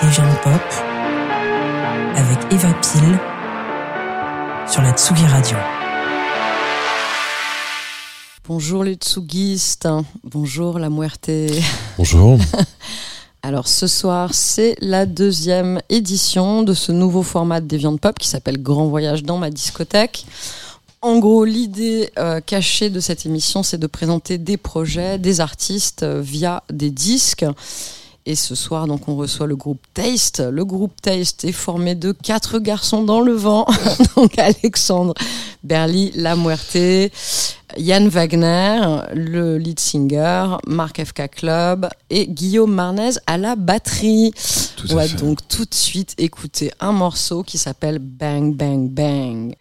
Des jeunes pop avec Eva Pile sur la Tsugi Radio. Bonjour les Tsugistes, bonjour la Muerte. Bonjour. Alors ce soir, c'est la deuxième édition de ce nouveau format des viandes pop qui s'appelle Grand Voyage dans ma discothèque. En gros, l'idée euh, cachée de cette émission, c'est de présenter des projets, des artistes euh, via des disques. Et ce soir, donc, on reçoit le groupe Taste. Le groupe Taste est formé de quatre garçons dans le vent. donc, Alexandre Berly, La Muerte, Yann Wagner, le lead singer, Marc FK Club et Guillaume Marnez à la batterie. Tout on va donc tout de suite écouter un morceau qui s'appelle Bang Bang Bang.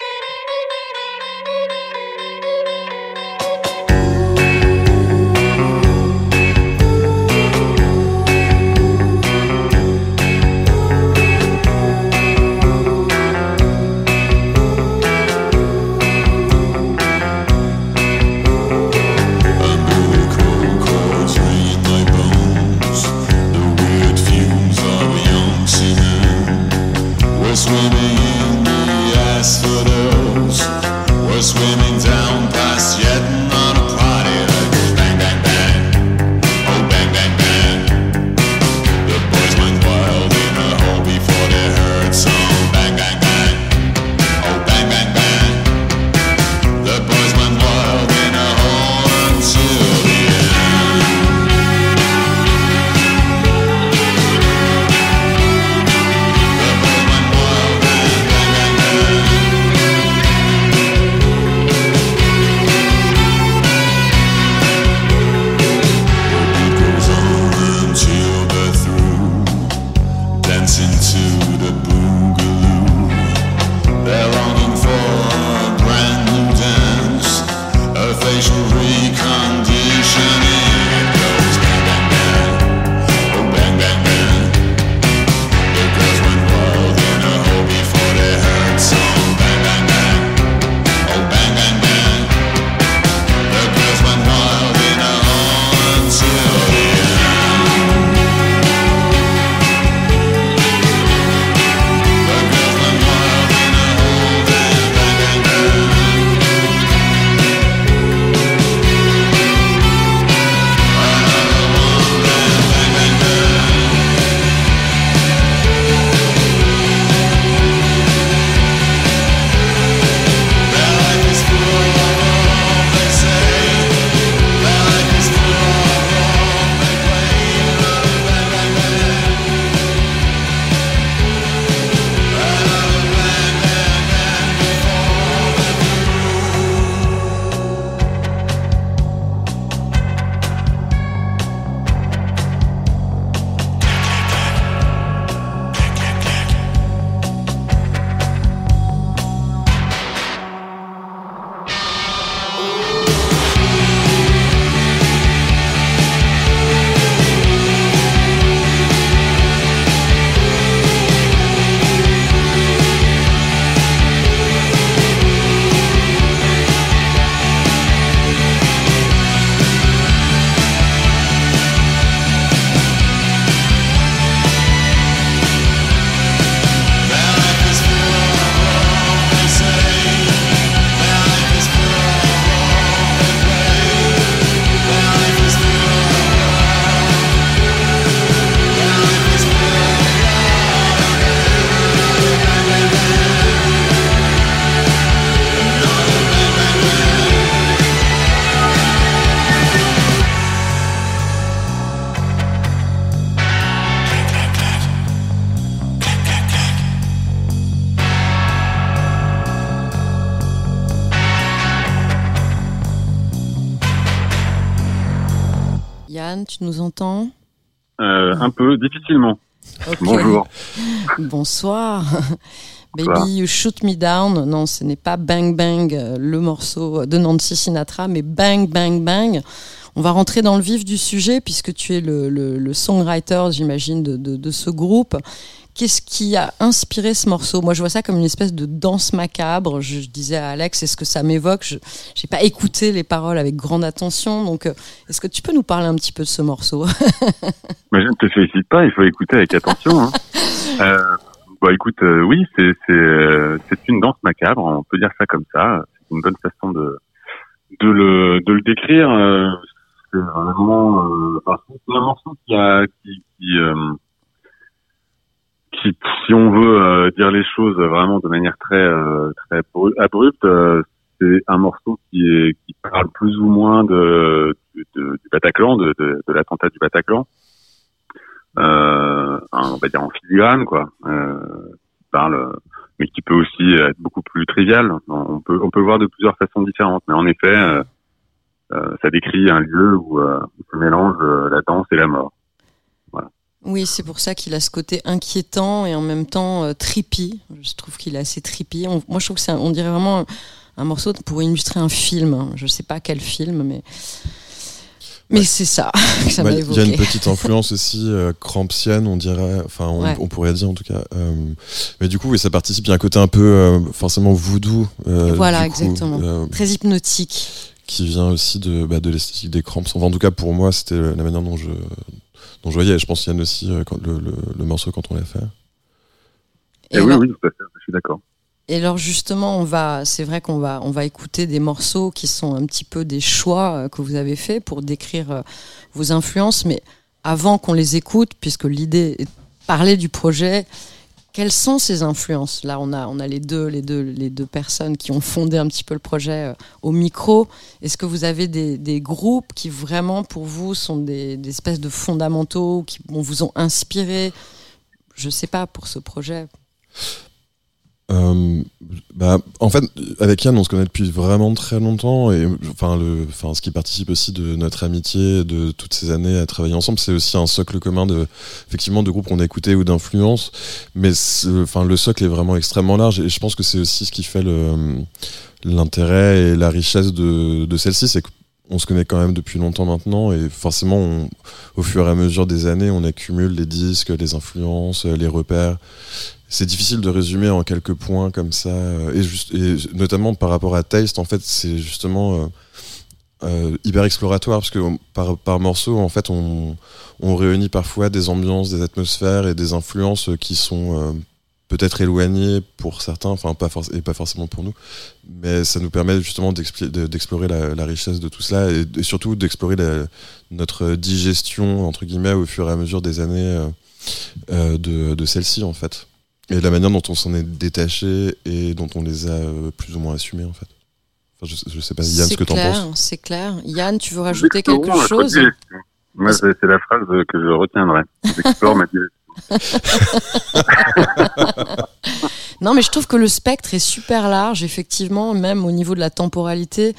Difficilement. Ok. Bonjour. Bonsoir. Baby, you shoot me down. Non, ce n'est pas Bang Bang, euh, le morceau de Nancy Sinatra, mais Bang Bang Bang. On va rentrer dans le vif du sujet puisque tu es le, le- le songwriter, j'imagine, de, de- de ce groupe Qu'est-ce qui a inspiré ce morceau? Moi, je vois ça comme une espèce de danse macabre. Je, je disais à Alex, est-ce que ça m'évoque? Je n'ai pas écouté les paroles avec grande attention. Donc, euh, est-ce que tu peux nous parler un petit peu de ce morceau? Mais je ne te félicite pas, il faut écouter avec attention. Hein. euh, bah écoute, euh, oui, c'est euh, une danse macabre, on peut dire ça comme ça. C'est une bonne façon de de le de le décrire. c'est vraiment, un morceau qui a qui qui, si on veut euh, dire les choses vraiment de manière très euh, très bru- abrupte, euh, c'est un morceau qui est qui parle plus ou moins de, de- de- du Bataclan, de, de, de l'attentat du Bataclan. Euh, on va dire en filigrane quoi. Euh, parle mais qui peut aussi être beaucoup plus trivial. On peut on peut voir de plusieurs façons différentes. Mais en effet euh, euh, ça décrit un lieu où, où se mélange la danse et la mort Oui, c'est pour ça qu'il a ce côté inquiétant et en même temps euh, trippy. Je trouve qu'il est assez trippy. On- moi, je trouve que c'est, on dirait vraiment un, un morceau pour illustrer un film. Je sais pas quel film, mais mais Ouais. c'est ça que ça Bah, m'a Il y a une petite influence aussi euh, crampsienne, on dirait, enfin on, Ouais. on pourrait dire en tout cas. Euh, mais du coup, oui, ça participe. Il y a un côté un peu euh, forcément voodoo. Voilà, coup, exactement. Très hypnotique. qui vient aussi de, bah, de l'esthétique des cramps. Enfin, en tout cas, pour moi, c'était la manière dont je, dont je voyais. Et je pense Yann aussi, euh, quand, le, le, le morceau quand on l'a fait. et, Et oui alors- je suis d'accord Et alors justement, on va, c'est vrai qu'on va, on va écouter des morceaux qui sont un petit peu des choix euh, que vous avez faits pour décrire euh, vos influences. Mais avant qu'on les écoute, puisque l'idée est de parler du projet, quelles sont ces influences Là, on a, on a les deux, les deux, les deux personnes qui ont fondé un petit peu le projet euh, au micro. Est-ce que vous avez des, groupes qui vraiment, pour vous, sont des, espèces de fondamentaux qui vous ont inspiré? Je sais pas pour ce projet. Euh, bah, en fait, avec Yann, on se connaît depuis vraiment très longtemps et enfin, le, enfin, ce qui participe aussi de notre amitié, de toutes ces années à travailler ensemble, c'est aussi un socle commun de, effectivement, de groupes qu'on a écoutés ou d'influences. Mais enfin, le socle est vraiment extrêmement large et je pense que c'est aussi ce qui fait l'intérêt et la richesse de, de celle-ci, c'est qu'on se connaît quand même depuis longtemps maintenant et forcément, on- au fur et à mesure des années, on accumule les disques, les influences, les repères. C'est difficile de résumer en quelques points comme ça, euh, et, notamment par rapport à Taste, en fait, c'est justement euh, euh, hyper exploratoire parce que par, morceau, en fait, on, réunit parfois des ambiances, des atmosphères et des influences qui sont peut-être éloignées pour certains, enfin pas et pas forcément pour nous, mais ça nous permet justement d'explorer la, richesse de tout cela et, surtout d'explorer notre digestion entre guillemets au fur et à mesure des années de, de celle-ci en fait. Et la manière dont on s'en est détaché et dont on les a euh, plus ou moins assumés en fait. Enfin, je, je sais pas, Yann, ce que t'en clair, penses. c'est clair. Yann, tu veux rajouter quelque chose moi c'est la phrase que je retiendrai j'explore ma direction Non, mais je trouve que le spectre est super large, effectivement, même au niveau de la temporalité.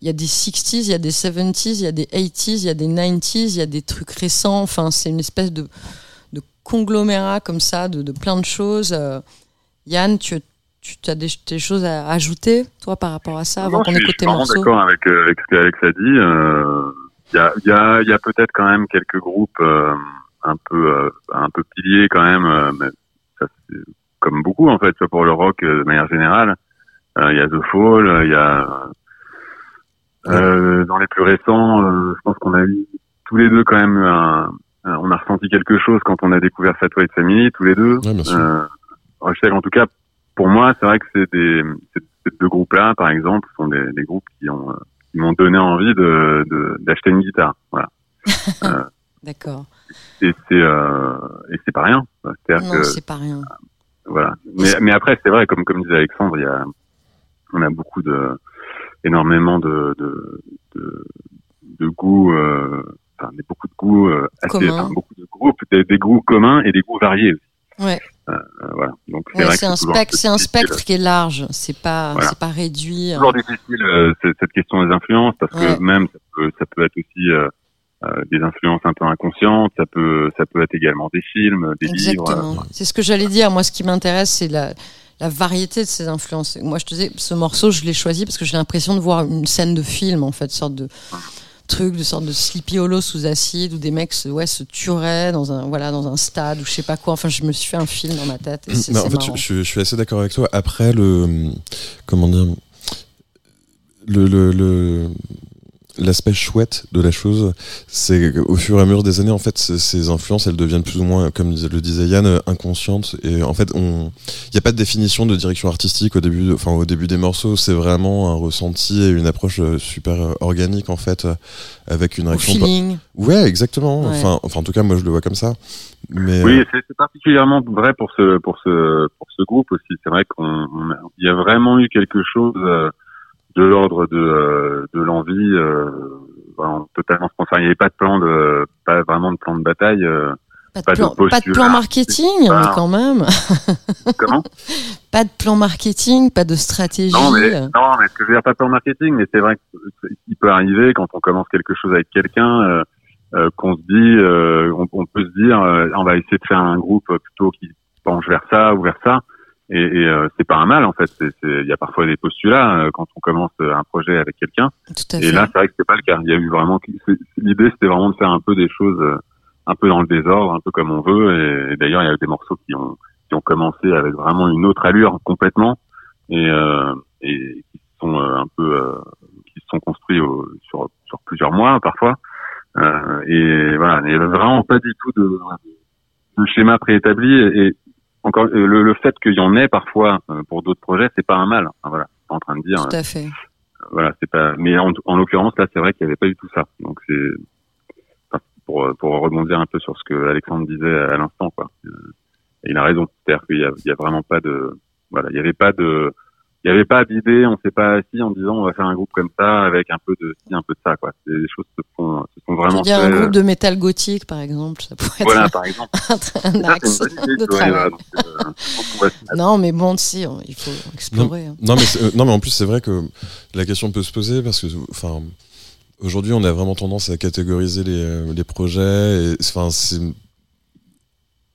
Il y a des 60s, il y a des 70s, il y a des 80s, il y a des 90s, il y a des trucs récents. Enfin, c'est une espèce de conglomérat comme ça, de, de plein de choses. Euh, Yann, tu, tu as des, des choses à ajouter, toi, par rapport à ça, avant Non, qu'on je suis- écoute je tes suis vraiment morceaux d'accord avec, euh, avec ce qu'Alex a dit. euh, Il y a, il y a, il y a peut-être quand même quelques groupes euh, un peu euh, un peu piliers quand même, mais ça, c'est comme beaucoup en fait, soit pour le rock de manière générale. Il y a The Fall, il y a dans les plus récents, je pense qu'on a eu tous les deux quand même un, un- on a ressenti quelque chose quand on a découvert Fat White Family, tous les deux. Ouais. Euh, je sais qu'en tout cas, pour moi, c'est vrai que c'est des ces, ces deux groupes-là, par exemple, sont des, des groupes qui ont euh, qui m'ont donné envie de de- d'acheter une guitare. Voilà. D'accord. Et c'est euh, et c'est pas rien. C'est-à-dire Non, que c'est pas rien. voilà. Mais mais après, c'est vrai, comme comme disait Alexandre, il y a on a beaucoup de énormément de de de, de goûts. Euh, Enfin, des- beaucoup de goûts euh, assez, enfin, beaucoup de groupes, des, des goûts communs et des goûts variés. Ouais. Euh, voilà. Donc c'est Ouais, c'est un, spectre, c'est un qui est large. C'est pas, Voilà. c'est pas réduit. hein. toujours difficile euh, c'est- cette question des influences parce Ouais. que même ça peut, ça peut être aussi euh, euh, des influences un peu inconscientes, ça peut ça peut être également des films, des livres. Exactement. C'est ce que j'allais dire. Moi, ce qui m'intéresse, c'est la, la variété de ces influences. Moi, je te disais, ce morceau, je l'ai choisi parce que j'ai l'impression de voir une scène de film, en fait, sorte de truc de sorte de Sleepy Hollow sous acide où des mecs se, ouais, se tueraient dans un, voilà, dans un stade ou je sais pas quoi. Enfin, je me suis fait un film dans ma tête. Et c'est, en fait, marrant. je, je- je suis assez d'accord avec toi. Après, le. Comment dire le, le, le- L'aspect chouette de la chose, c'est qu'au fur et à mesure des années, en fait, ces- ces influences, elles deviennent plus ou moins, comme le disait Yann, euh, inconscientes. Et en fait, on, il n'y a pas de définition de direction artistique au début, de- enfin au début des morceaux. C'est vraiment un ressenti et une approche euh, super euh, organique en fait, avec une réaction. feeling. Ouais, exactement. Ouais. Enfin, enfin, en tout cas, moi, je le vois comme ça. Mais Oui, euh, c'est c'est particulièrement vrai pour ce pour ce pour ce groupe aussi. C'est vrai qu'on il y a vraiment eu quelque chose euh, de l'ordre de euh, de l'envie euh, vraiment totalement spontané. Il n'y avait pas de plan de pas vraiment de plan de bataille. euh, Pas de, Pas de plan, pas de plan marketing, pas- mais quand même. comment? Pas de plan marketing, pas de stratégie. Non, mais non, mais ce que je veux dire pas de plan marketing, mais c'est vrai qu'il peut arriver quand on commence quelque chose avec quelqu'un. euh, euh, qu'on se dit, euh, on, on peut se dire, euh, on va essayer de faire un groupe plutôt qui penche vers ça ou vers ça. Et, et euh, c'est pas un mal en fait. C'est- c'est- Il y a parfois des postulats euh, quand on commence euh, un projet avec quelqu'un. Et fait. là, c'est vrai que c'était pas le cas. Il y a eu vraiment c'est- l'idée, c'était vraiment de faire un peu des choses euh, un peu dans le désordre, un peu comme on veut. Et, et d'ailleurs, il y a eu des morceaux qui ont qui ont commencé avec vraiment une autre allure complètement et euh, et qui sont euh, un peu euh, qui se sont construits au- sur sur plusieurs mois parfois. Euh, et voilà, il n'y avait vraiment pas du tout de, de schéma préétabli et encore euh, le, le fait qu'il y en ait parfois euh, pour d'autres projets, c'est pas un mal. Enfin, voilà, pas en train de dire Tout à fait. voilà, c'est pas. Mais en, en l'occurrence, là, c'est vrai qu'il n'y avait pas du tout ça. Donc c'est enfin, pour pour rebondir un peu sur ce que Alexandre disait à l'instant, quoi. Euh, et il a raison. C'est-à-dire qu'il y a, il y a vraiment pas de. Voilà, il n'y avait pas de. Il n'y avait pas d'idée. On s'est pas assis en disant on va faire un groupe comme ça avec un peu de ci, un peu de ça, quoi. C'est des choses se font se sont Tu vraiment. dire un groupe de métal gothique, par exemple, ça pourrait Voilà, être par exemple. un, Ça, axe idée, de vois, donc, euh, se- Non, mais bon, si, on- il faut explorer. hein. Non mais, euh, non, mais en plus, c'est vrai que la question peut se poser parce que, enfin, aujourd'hui, on a vraiment tendance à catégoriser les, euh, les projets. Et, enfin, c'est.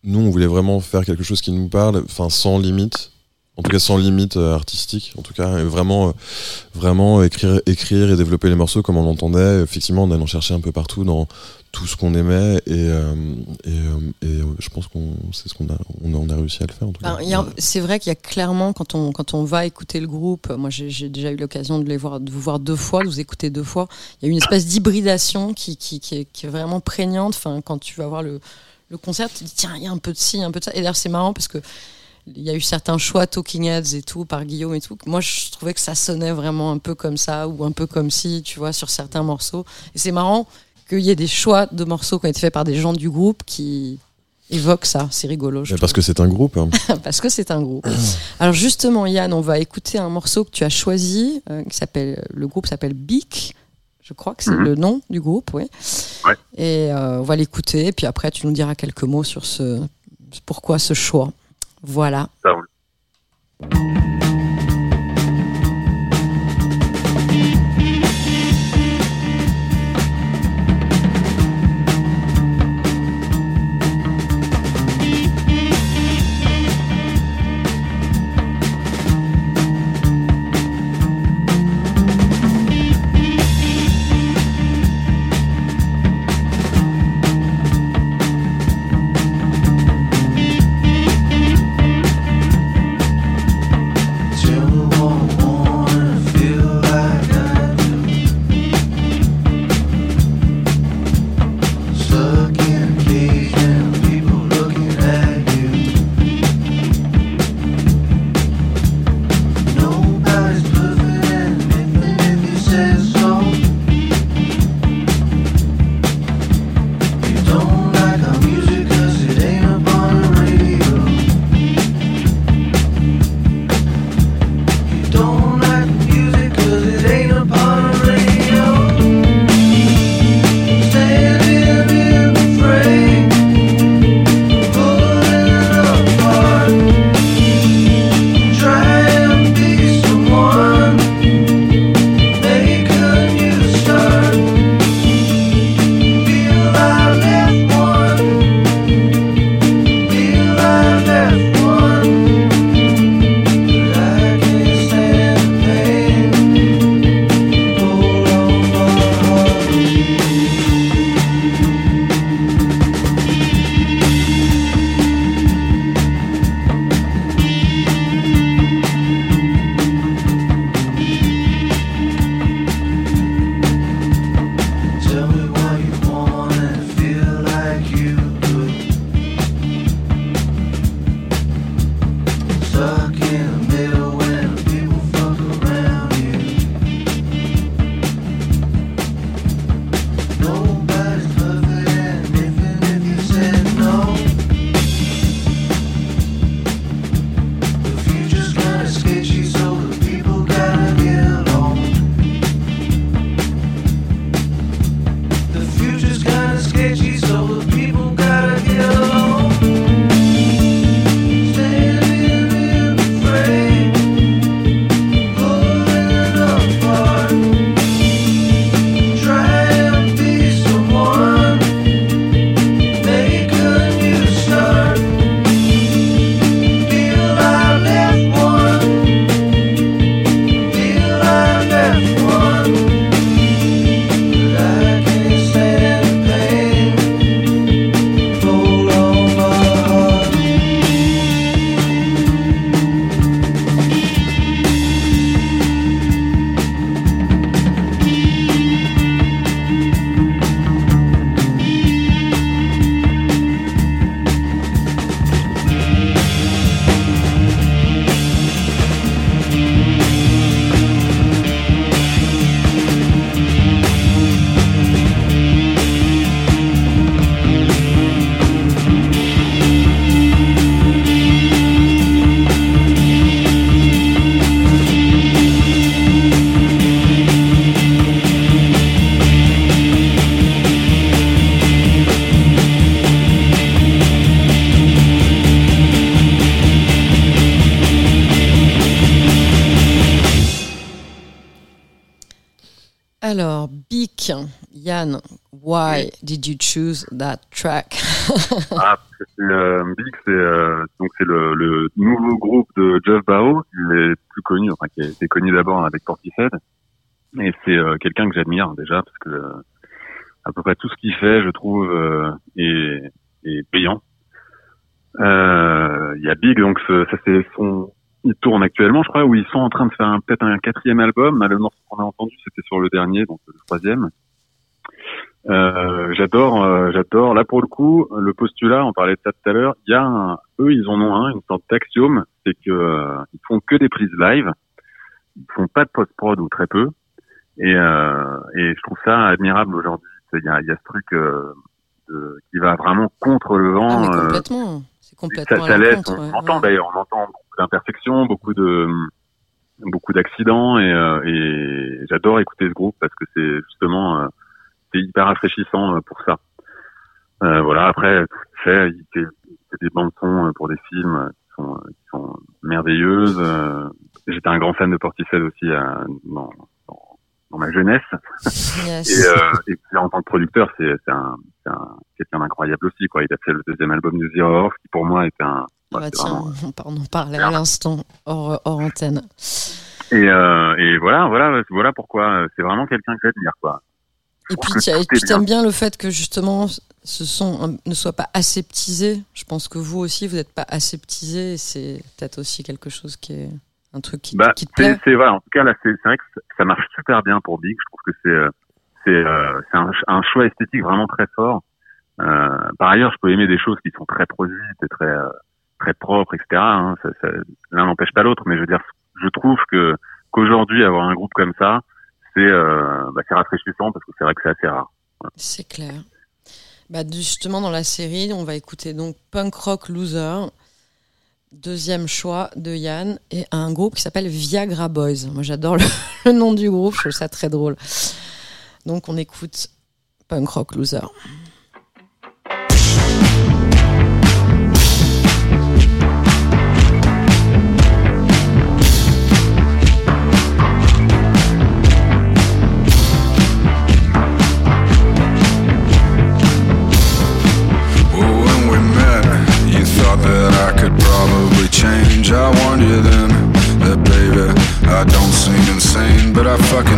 Nous, on voulait vraiment faire quelque chose qui nous parle, enfin, sans limite. En tout cas, sans limite euh, artistique. En tout cas, et vraiment, euh, vraiment écrire, écrire et développer les morceaux comme on l'entendait. Effectivement, en allant chercher un peu partout dans tout ce qu'on aimait. Et, euh, je pense qu'on, c'est ce qu'on a, on a, réussi à le faire. En tout cas. C'est vrai qu'il y a clairement, quand on, quand on va écouter le groupe, moi j'ai déjà eu l'occasion de, les voir, de vous voir deux fois, de vous écouter deux fois, il y a une espèce d'hybridation qui, qui est vraiment prégnante. Enfin, quand tu vas voir le, le concert, tu te dis tiens, il y a un peu de ci, un peu de ça. Et d'ailleurs, c'est marrant parce que il y a eu certains choix Talking Heads et tout par Guillaume et tout. Moi, je trouvais que ça sonnait vraiment un peu comme ça ou un peu comme si, tu vois, sur certains morceaux. Et c'est marrant qu'il y ait des choix de morceaux qui ont été faits par des gens du groupe qui évoquent ça. C'est rigolo. je parce que c'est un groupe. hein. parce que c'est un groupe. Alors justement, Yann, on va écouter un morceau que tu as choisi, euh, qui s'appelle, le groupe s'appelle Bic. Je crois que c'est Mhm. le nom du groupe, oui. Ouais. Et euh, on va l'écouter, et puis après tu nous diras quelques mots sur ce, pourquoi ce choix. Voilà. Alors, Bic, Yann, why did you choose that track? Ah, parce que c'est euh, Big, c'est donc c'est le, le nouveau groupe de Jeff Bao, qui est plus connu, enfin qui a été connu d'abord avec Portishead, et c'est euh, quelqu'un que j'admire déjà parce que euh, à peu près tout ce qu'il fait, je trouve, euh, est, est payant. Euh, Il y a Big, donc ça c'est son, il tourne actuellement, je crois, où ils sont en train de faire peut-être un quatrième album. Le morceau qu'on a entendu, c'était sur le dernier, donc le troisième. Euh, j'adore, euh, j'adore. Là pour le coup, le postulat, on parlait de ça tout à l'heure. Il y a un, eux, ils en ont un, une sorte d'axiome, c'est que euh, ils font que des prises live, ils font pas de post prod ou très peu, et, euh, et je trouve ça admirable aujourd'hui. Il y a, y a ce truc euh, de, qui va vraiment contre le Ah, vent. euh, complètement. C'est ça, complètement ça à laisse, on ouais, entend ouais. d'ailleurs, on entend beaucoup d'imperfections, beaucoup de beaucoup d'accidents et, euh, et j'adore écouter ce groupe parce que c'est justement euh, c'est hyper rafraîchissant euh, pour ça. Euh, voilà, après fait des bandes son euh, pour des films qui sont, euh, qui sont merveilleuses. J'étais un grand fan de Portishead aussi euh, dans, dans, ma jeunesse. Yes. Et, euh, et puis en tant que producteur, c'est c'est un, c'est un quelqu'un d'incroyable aussi. Quoi. Il a fait le deuxième album de Zero Off, qui pour moi était un. Ah bah c'est tiens, vraiment- on en parlait à l'instant, hors, hors antenne. Et, euh, et voilà, voilà, voilà pourquoi euh, c'est vraiment quelqu'un que j'admire, quoi. Et puis tu est t'aimes bien. le fait que justement ce son euh, ne soit pas aseptisé. Je pense que vous aussi vous n'êtes pas aseptisé. C'est peut-être aussi quelque chose qui est un truc qui, Bah, qui te plaît. c'est voilà. En tout cas, là, c'est, vrai que ça- marche super bien pour Big. Je trouve que c'est, euh, c'est, euh, un, un choix esthétique vraiment très fort. Euh, par ailleurs, je peux aimer des choses qui sont très produites et très, très propres, etc. hein. Ça- ça- l'un n'empêche pas l'autre, mais je veux dire, je trouve que qu'aujourd'hui avoir un groupe comme ça, c'est, euh, bah, c'est rafraîchissant parce que c'est vrai que c'est assez rare. C'est clair. Bah, justement, dans la série, on va écouter donc Punk Rock Loser, deuxième choix de Yann, et un groupe qui s'appelle Viagra Boys. Moi, j'adore le, le nom du groupe, je trouve ça très drôle. Donc, on écoute Punk Rock Loser. Fucking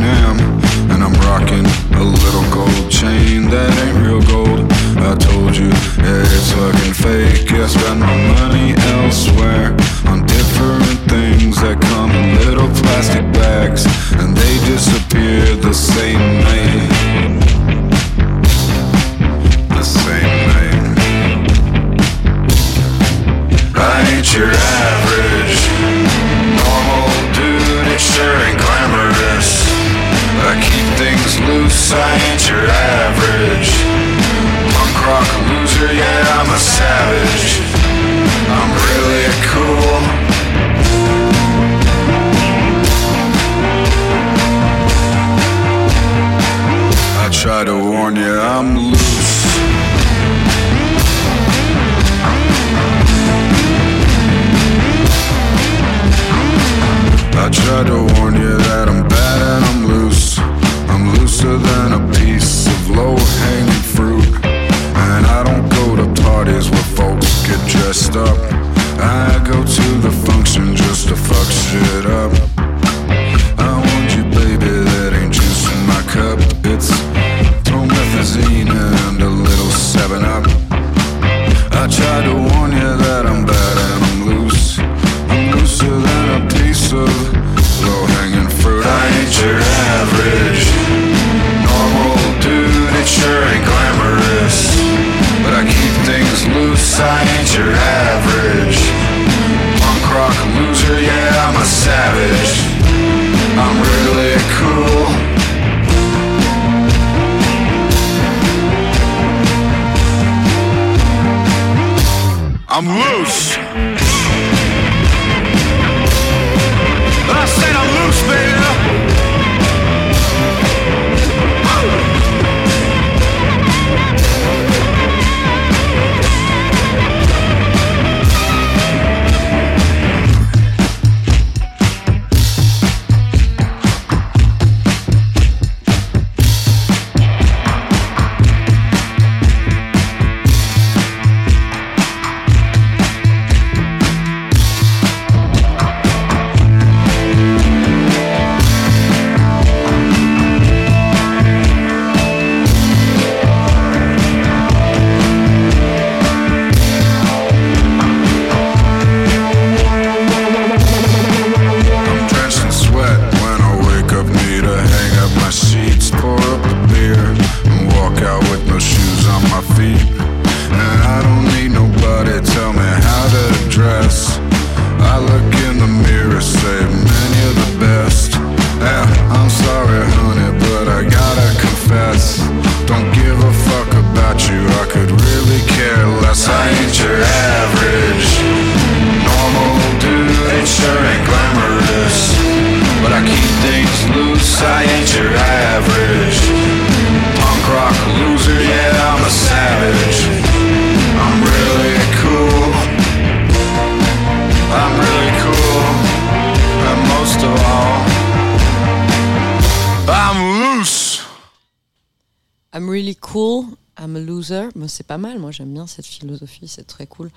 c'est pas mal, moi j'aime bien cette philosophie, c'est très cool.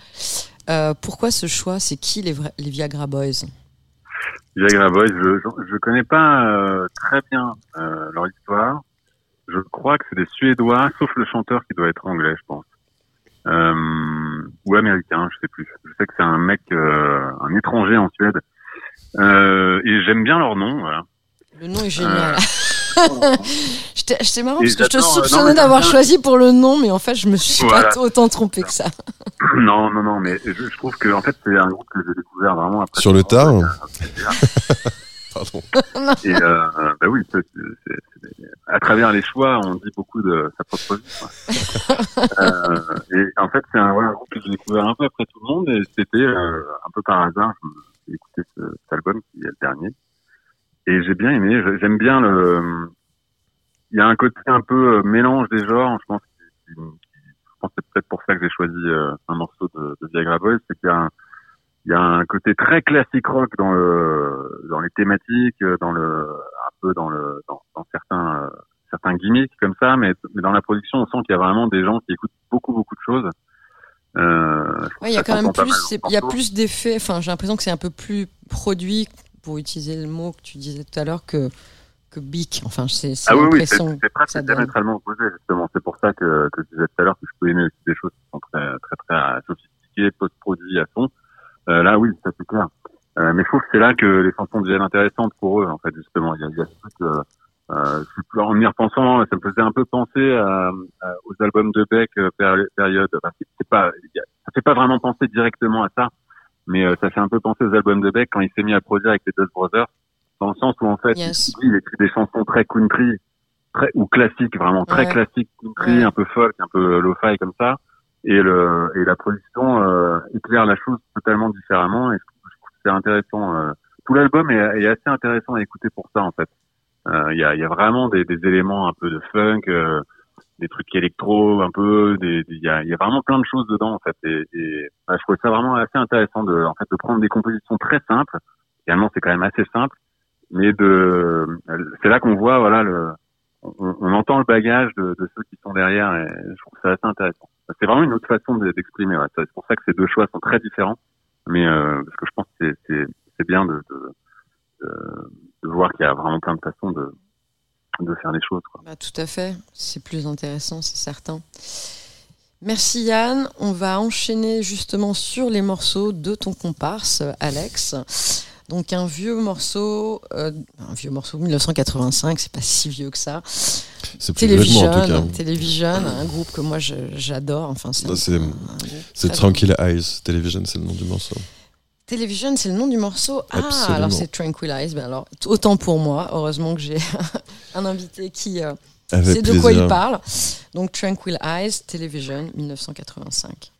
Euh, pourquoi ce choix? C'est qui les, vrais- les Viagra Boys? Viagra Boys, je, je connais pas euh, très bien euh, leur histoire. Je crois que c'est des Suédois, sauf le chanteur qui doit être anglais, je pense. Ou américain, je sais plus. Je sais que c'est un mec, un étranger en Suède. Et j'aime bien leur nom, voilà. Le nom est génial. C'est marrant parce que je te euh, soupçonnais d'avoir choisi pour le nom, mais en fait je me suis Voilà. pas autant trompé que ça. non, non, non, mais je, je trouve que en fait c'est un groupe que j'ai découvert vraiment après. Sur le tard tard. Pardon. Et euh, bah oui, c'est- c'est- c'est- à travers les choix, on dit beaucoup de sa propre vie. quoi. euh, et en fait, c'est un, groupe que j'ai découvert un peu après tout le monde, et c'était euh, un peu par hasard. J'ai écouté ce, cet album qui est le dernier, et j'ai bien aimé. J'aime bien le. Il y a un côté un peu euh, mélange des genres. Je pense, je que c'est peut-être pour ça que j'ai choisi euh, un morceau de, de Viagra Boys, c'est qu'il y a un il y a un côté très classique rock dans le dans les thématiques, euh, dans le un peu dans le dans, dans certains euh, certains gimmicks comme ça, mais, mais dans la production on sent qu'il y a vraiment des gens qui écoutent beaucoup beaucoup de choses. Euh, Ouais, il y a quand même plus, il y a plus d'effets. Enfin, j'ai l'impression que c'est un peu plus produit, pour utiliser le mot que tu disais tout à l'heure, que que Bic. Enfin, c'est Ah oui, oui, c'est presque diamétralement opposé justement. C'est pour ça que, que je disais tout à l'heure que je peux aimer aussi des choses qui sont très très très sophistiquées, post-produits à fond. Euh, là, oui, ça c'est clair. Euh, mais je trouve que c'est là que les chansons deviennent intéressantes pour eux, en fait, justement. Il y a, il y a ce truc, euh, euh, en y repensant, ça me faisait un peu penser à, à- aux albums de Beck euh, péri- période. Enfin, c'est pas, ça fait pas vraiment penser directement à ça, mais euh, ça fait un peu penser aux albums de Beck quand il s'est mis à produire avec les Dust Brothers, dans le sens où en fait, Yes. il, écrit des chansons très country, très ou classiques, vraiment très Ouais. classiques country, Ouais. un peu folk, un peu lo-fi comme ça. Et le et la production euh, éclaire la chose totalement différemment. Et je trouve, je trouve que c'est intéressant. euh. tout l'album est, est assez intéressant à écouter pour ça en fait. Euh, Il y, a, il y a vraiment des, des éléments un peu de funk, euh, des trucs électro, un peu. Il y, a, y a vraiment plein de choses dedans en fait. Et, et bah, je trouve ça vraiment assez intéressant de en fait de prendre des compositions très simples. Finalement, c'est quand même assez simple, mais de c'est là qu'on voit voilà le on, on entend le bagage de, de ceux qui sont derrière et je trouve ça assez intéressant. C'est vraiment une autre façon de- d'exprimer. Ouais. C'est pour ça que ces deux choix sont très différents, mais euh, parce que je pense que c'est c'est bien de, de, de, de voir qu'il y a vraiment plein de façons de, de faire les choses. Quoi. Bah, tout à fait, c'est plus intéressant, c'est certain. Merci Yann, on va enchaîner justement sur les morceaux de ton comparse, Alex. Donc un vieux morceau, euh, un vieux morceau 1985, c'est pas si vieux que ça. C'est plus vêtements en tout Television, cas. Television, un groupe que moi j'adore. Enfin, c'est très Tranquil Eyes. Television, c'est le nom du morceau. Television, c'est le nom du morceau. Ah, Absolument. alors c'est Tranquilize. Ben alors, autant pour moi. Heureusement que j'ai un invité qui euh, sait de quoi il parle. Donc Tranquil Eyes, Television, 1985.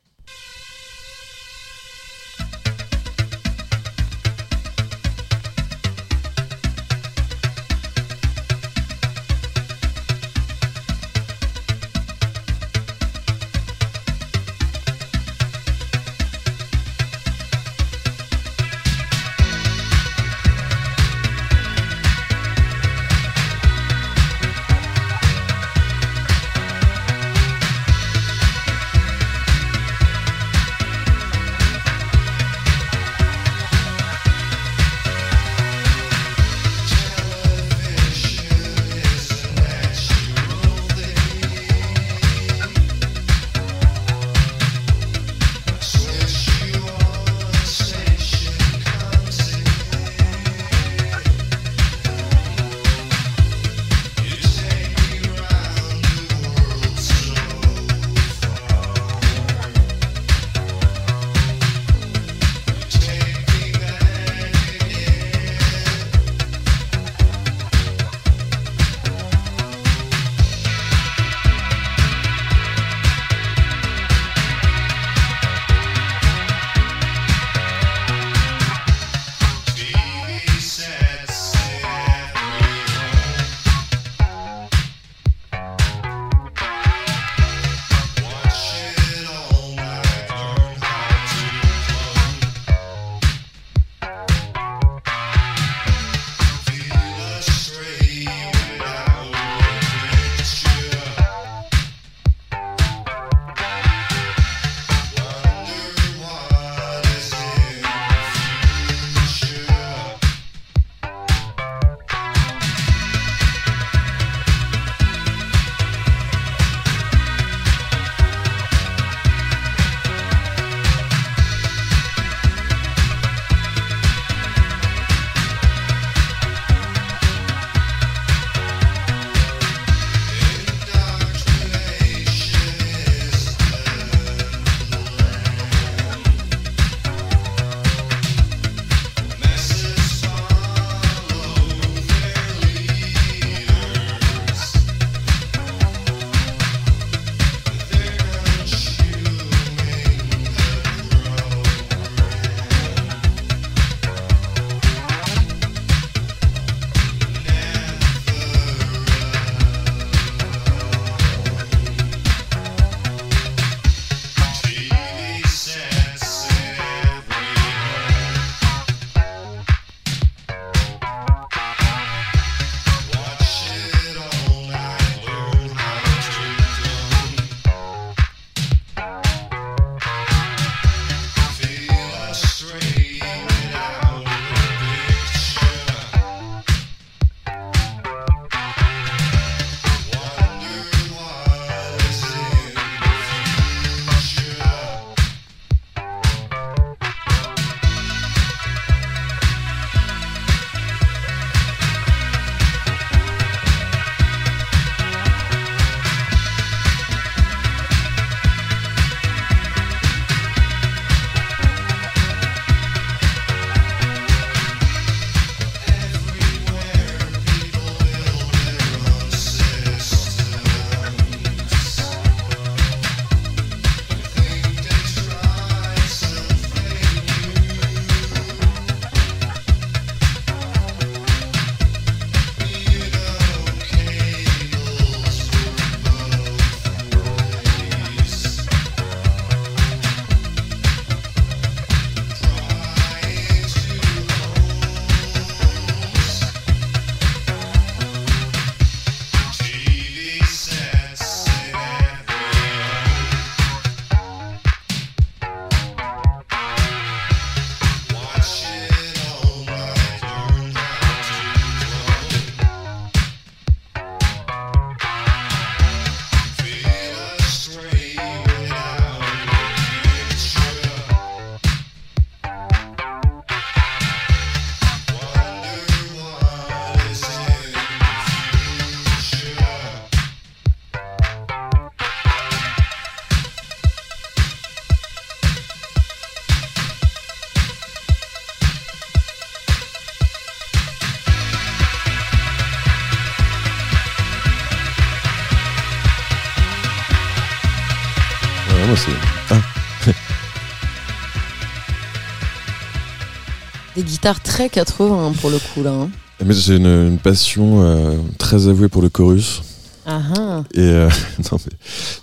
Très 80 pour le coup là. hein. mais j'ai une, une passion euh, très avouée pour le chorus. Ah ah. Et euh, non, mais,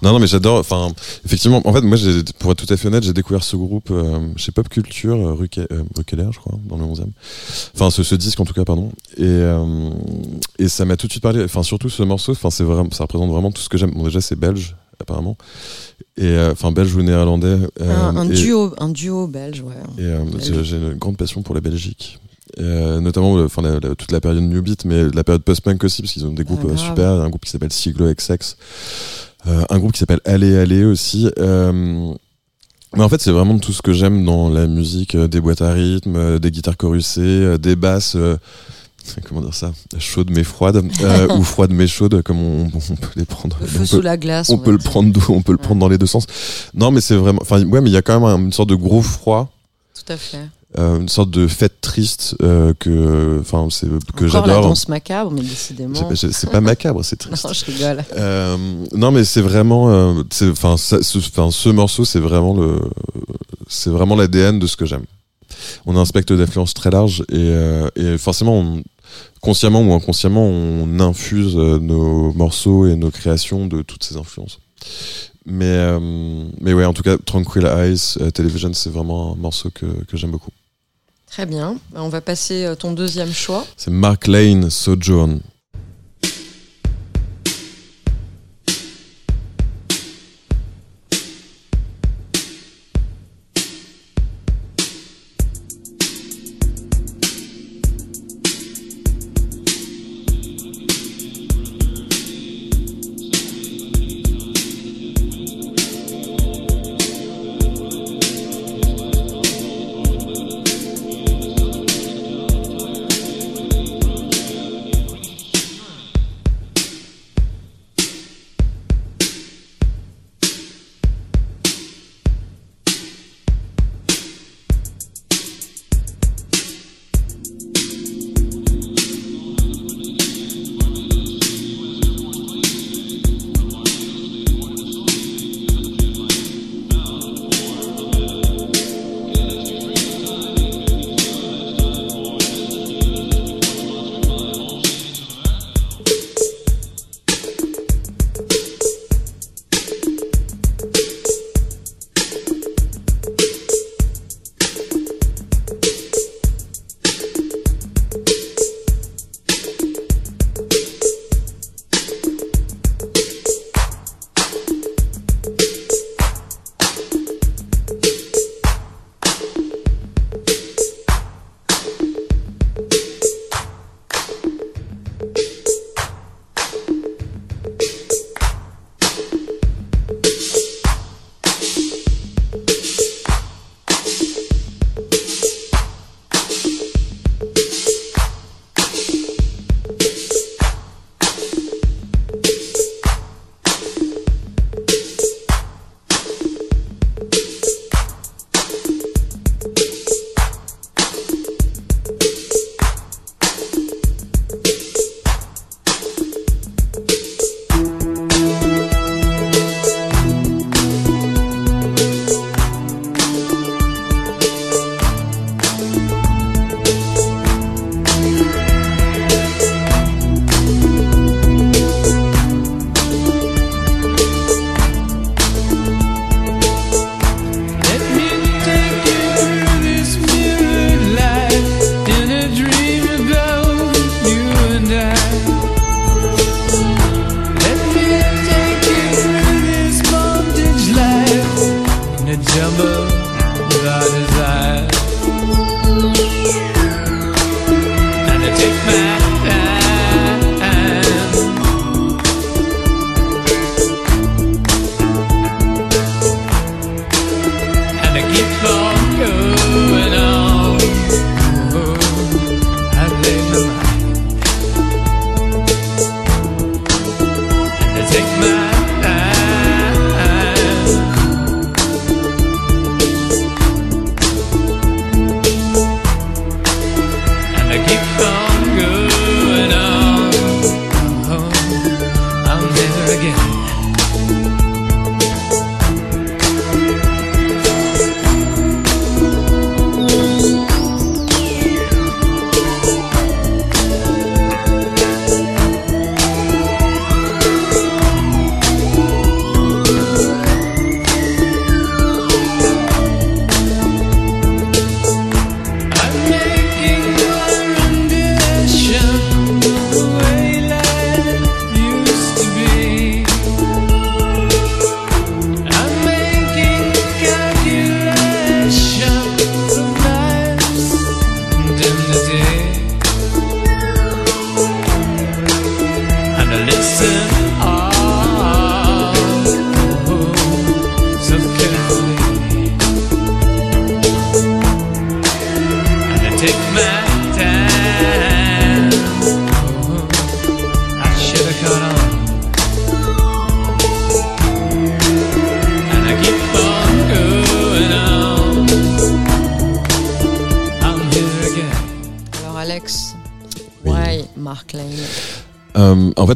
non, non, mais j'adore. Enfin, effectivement, en fait, moi, pour être tout à fait honnête, j'ai découvert ce groupe euh, chez Pop Culture, euh, euh, rue Keller, je crois, dans le 11e. Enfin, ce, ce disque en tout cas, pardon. Et, euh, et ça m'a tout de suite parlé. Enfin, surtout ce morceau. Enfin, c'est vraiment, ça représente vraiment tout ce que j'aime. Bon, déjà, c'est belge apparemment. Et euh, enfin, belge ou néerlandais. euh, un, un et- duo, un duo belge, ouais. et euh, j'ai une grande passion pour la Belgique. Euh, notamment enfin, la- la- toute la période New Beat, mais la période post-punk aussi, parce qu'ils ont des groupes grave. super. Un groupe qui s'appelle Siglo XX, euh, un groupe qui s'appelle Allez Allez aussi. Euh, mais en fait, c'est vraiment tout ce que j'aime dans la musique, des boîtes à rythme, des guitares chorusées, euh, des basses. Comment dire ça Chaudes mais froides, euh, ou froides mais chaudes, comme on, on peut les prendre. Le on feu peut- sous la glace. on peut le dire. prendre on peut le prendre dans les deux sens. Non, mais c'est vraiment. Enfin, ouais, mais il y a quand même un- une sorte de gros froid, Tout à fait. euh, une sorte de fête triste euh, que, enfin, c'est que la j'adore. danse macabre, mais décidément. C'est pas- macabre, c'est triste. Non, je rigole. Non, mais c'est vraiment, enfin, ce, ce morceau, c'est vraiment le, c'est vraiment l'ADN de ce que j'aime. On a un spectre d'influence très large et, euh, et forcément, on- consciemment ou inconsciemment, on infuse euh, nos morceaux et nos créations de toutes ces influences. Mais, euh, mais ouais, en tout cas, Tranquil Eyes Television, c'est vraiment un morceau que, que j'aime beaucoup. Très bien. Ben, On va passer ton deuxième choix. C'est Mark Lane Sojourn.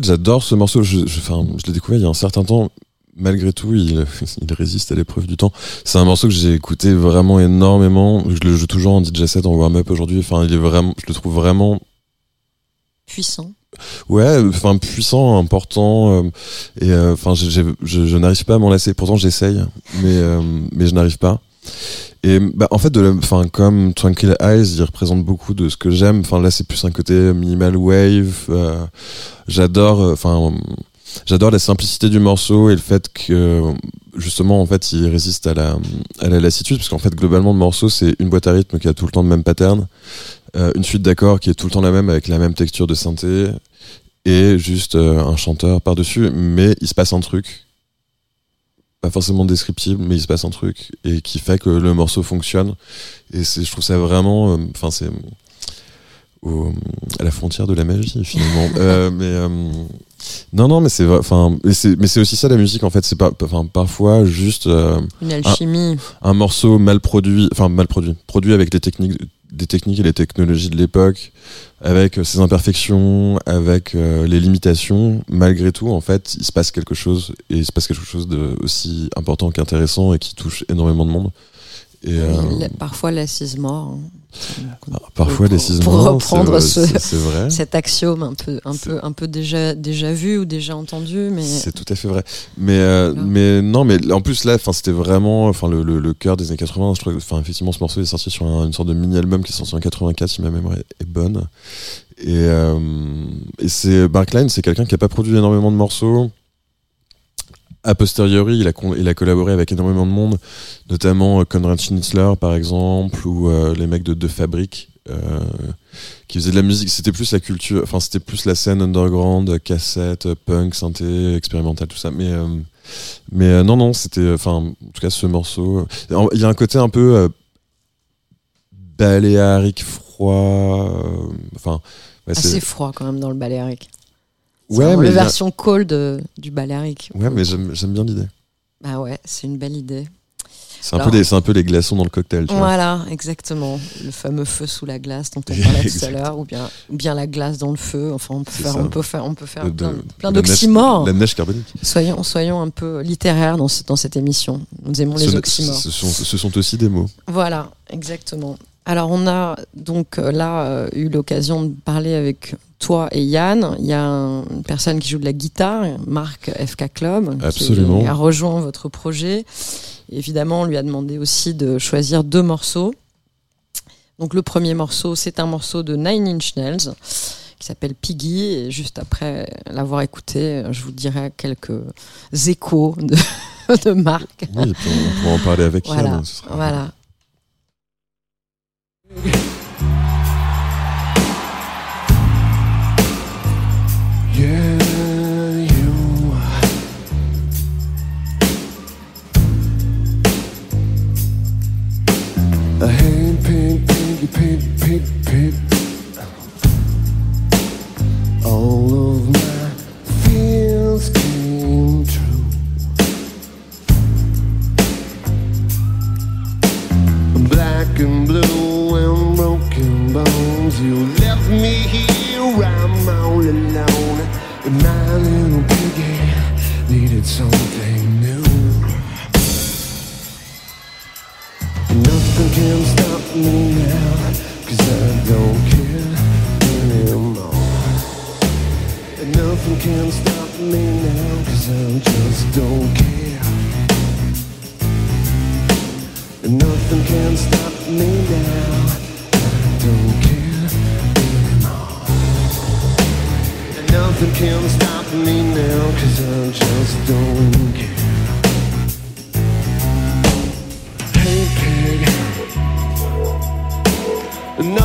Fait, j'adore ce morceau. Je, je, enfin, je l'ai découvert il y a un certain temps. Malgré tout, il, il résiste à l'épreuve du temps. C'est un morceau que j'ai écouté vraiment énormément. Je le joue toujours en DJ set, en warm-up aujourd'hui. Enfin, il est vraiment, je le trouve vraiment, puissant. ouais, enfin puissant, important. euh, et euh, enfin, je, je n'arrive pas à m'en lasser. Pourtant, j'essaye, mais euh, mais je n'arrive pas. Et bah, en fait, de la- comme Tranquil Eyes, il représente beaucoup de ce que j'aime. Enfin là, c'est plus un côté minimal wave. euh, j'adore, euh, enfin j'adore la simplicité du morceau et le fait que justement en fait il résiste à la à la lassitude parce qu'en fait globalement le morceau c'est une boîte à rythme qui a tout le temps le même pattern, euh, une suite d'accords qui est tout le temps la même avec la même texture de synthé et juste un chanteur par dessus, mais il se passe un truc pas forcément descriptible, mais il se passe un truc et qui fait que le morceau fonctionne. Et c'est, je trouve ça vraiment, euh, enfin c'est au- à la frontière de la magie finalement. Euh, mais euh, non, non, mais c'est, enfin, mais c'est, aussi ça la musique en fait. C'est pas, enfin parfois juste euh, Une alchimie. un morceau mal produit, enfin mal produit, produit avec des techniques, des techniques et les technologies de l'époque, avec euh, ses imperfections, avec euh, les limitations. Malgré tout, en fait, il se passe quelque chose et il se passe quelque chose de aussi important qu'intéressant et qui touche énormément de monde. Et euh, Parfois l'assise mort. hein. parfois pour- les six pour mois, reprendre ce- vrai. Cet axiome un peu, un peu, un peu déjà, déjà vu ou déjà entendu, mais C'est tout à fait vrai. Mais euh, mais non, mais en plus là, enfin c'était vraiment, enfin le, le, le cœur des années 80. Je trouve, enfin effectivement, ce morceau est sorti sur un- une sorte de mini album qui est sorti en 84, si ma mémoire est, bonne. Et euh, et c'est Mark Lane, c'est quelqu'un qui a pas produit énormément de morceaux. A posteriori, il a, collaboré avec énormément de monde, notamment euh, Conrad Schnitzler par exemple, ou euh, les mecs de De Fabrique, euh, qui faisaient de la musique. C'était plus la culture, enfin c'était plus la scène underground, cassette, punk, synthé, expérimental, tout ça. Mais non non, c'était, enfin en tout cas ce morceau, il y a un côté un peu baléarique froid, enfin. assez froid quand même dans le baléarique. Ouais, mais la version cold euh, du baléarique. Ouais, mais j'aime bien l'idée. Bah ouais, c'est une belle idée. C'est un, peu des- un peu les glaçons dans le cocktail, tu vois. Voilà, exactement. Le fameux feu sous la glace dont on parlait tout à l'heure, ou bien, bien la glace dans le feu. Enfin, on peut faire, on peut faire, on peut faire De- plein, la d'oxymores. La neige carbonique. Soyons, soyons un peu littéraires dans, ce- dans cette émission. Nous aimons les oxymores. ce sont, ce sont aussi des mots. Voilà, exactement. Alors on a donc euh, là euh, eu l'occasion de parler avec toi et Yann. Il y a un- une personne qui joue de la guitare, Marc FK Club, Absolument. qui a rejoint votre projet. Et évidemment, on lui a demandé aussi de choisir deux morceaux. Donc le premier morceau, c'est un morceau de Nine Inch Nails qui s'appelle Piggy. Et juste après l'avoir écouté, je vous dirai quelques échos de, de Marc. Oui, on pourra en parler avec Voilà, Yann. ce sera- voilà. I hate pig, piggy, pig, pig, pig. All of my fears came true. Black and blue and broken bones. You left me here, I'm all alone. And my little piggy needed something Nothing can stop me now, cause I don't care anymore. And nothing can stop me now, cause I just don't care. And nothing can stop me now, I don't care anymore. Nothing can stop me now, cause I just don't care. No